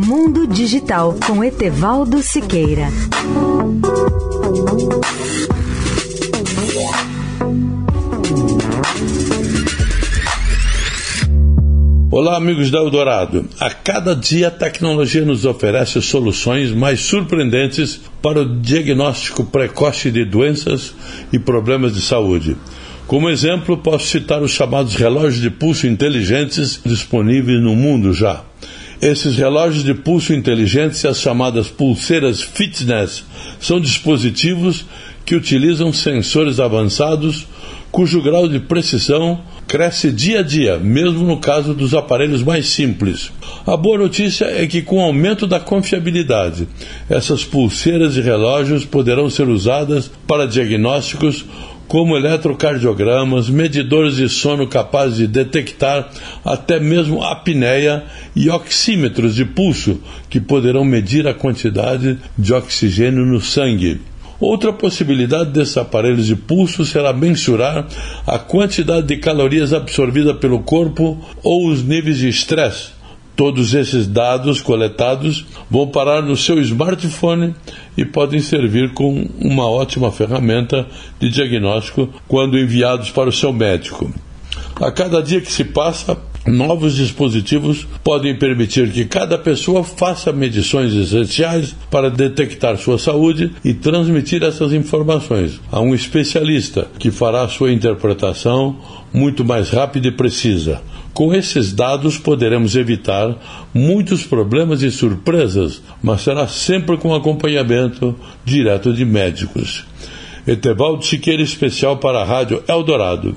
Mundo Digital com Etevaldo Siqueira. Olá, amigos da Eldorado. A cada dia a tecnologia nos oferece soluções mais surpreendentes para o diagnóstico precoce de doenças e problemas de saúde. Como exemplo, posso citar os chamados relógios de pulso inteligentes disponíveis no mundo já. Esses relógios de pulso inteligentes as chamadas pulseiras fitness são dispositivos que utilizam sensores avançados cujo grau de precisão cresce dia a dia, mesmo no caso dos aparelhos mais simples. A boa notícia é que, com o aumento da confiabilidade, essas pulseiras e relógios poderão ser usadas para diagnósticos como eletrocardiogramas, medidores de sono capazes de detectar até mesmo apneia e oxímetros de pulso, que poderão medir a quantidade de oxigênio no sangue. Outra possibilidade desses aparelhos de pulso será mensurar a quantidade de calorias absorvida pelo corpo ou os níveis de estresse Todos esses dados coletados vão parar no seu smartphone e podem servir como uma ótima ferramenta de diagnóstico quando enviados para o seu médico. A cada dia que se passa, novos dispositivos podem permitir que cada pessoa faça medições essenciais para detectar sua saúde e transmitir essas informações a um especialista que fará sua interpretação muito mais rápida e precisa. Com esses dados poderemos evitar muitos problemas e surpresas, mas será sempre com acompanhamento direto de médicos. Etevaldo Siqueira, especial para a Rádio Eldorado.